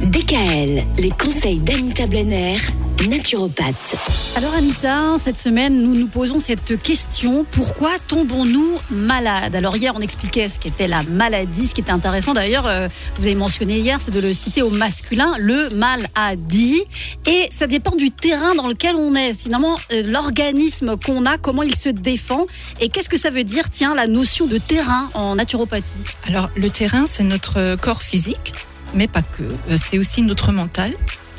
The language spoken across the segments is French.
DKL, les conseils d'Anita Blenner, naturopathe. Alors Anita, cette semaine, nous nous posons cette question, pourquoi tombons-nous malades? Alors hier, on expliquait ce qu'était la maladie, ce qui était intéressant. D'ailleurs, euh, vous avez mentionné hier, c'est de le citer au masculin, le mal a dit, et ça dépend du terrain dans lequel on est, finalement euh, l'organisme qu'on a, comment il se défend, et qu'est-ce que ça veut dire, tiens, la notion de terrain en naturopathie? Alors le terrain, c'est notre corps physique mais pas que. Euh, c'est aussi notre mental,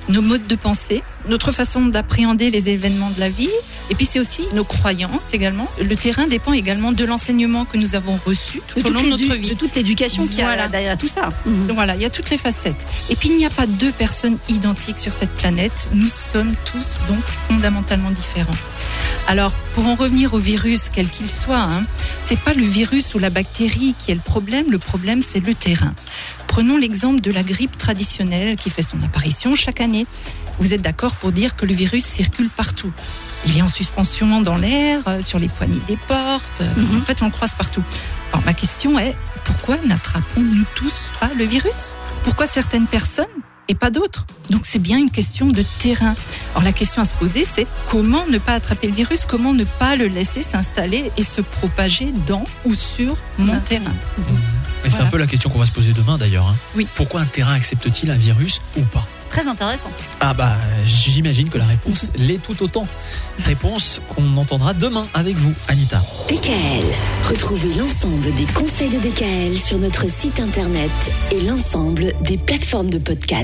nos modes de pensée, notre façon d'appréhender les événements de la vie, et puis c'est aussi nos croyances également. Le terrain dépend également de l'enseignement que nous avons reçu tout au long de notre vie. De toute l'éducation qui a derrière tout ça. Donc voilà, il y a toutes les facettes. Et puis il n'y a pas deux personnes identiques sur cette planète. Nous sommes tous donc fondamentalement différents. Alors, pour en revenir au virus, quel qu'il soit, hein, c'est pas le virus ou la bactérie qui est le problème. Le problème, c'est le terrain. Prenons l'exemple de la grippe traditionnelle qui fait son apparition chaque année. Vous êtes d'accord pour dire que le virus circule partout Il est en suspension dans l'air, euh, sur les poignées des portes. Mhm. En fait, on le croise partout. Alors, ma question est pourquoi n'attrapons-nous tous pas le virus? Pourquoi certaines personnes et pas d'autres? Donc c'est bien une question de terrain. Alors la question à se poser, c'est comment ne pas attraper le virus, comment ne pas le laisser s'installer et se propager dans ou sur mon terrain? Et c'est un peu la question qu'on va se poser demain d'ailleurs. Hein. Oui. Pourquoi un terrain accepte-t-il un virus ou pas? Très intéressant. Ah bah j'imagine que la réponse l'est tout autant. Réponse qu'on entendra demain avec vous, Anita. DKL. Retrouvez l'ensemble des conseils de DKL sur notre site internet et l'ensemble des plateformes de podcast.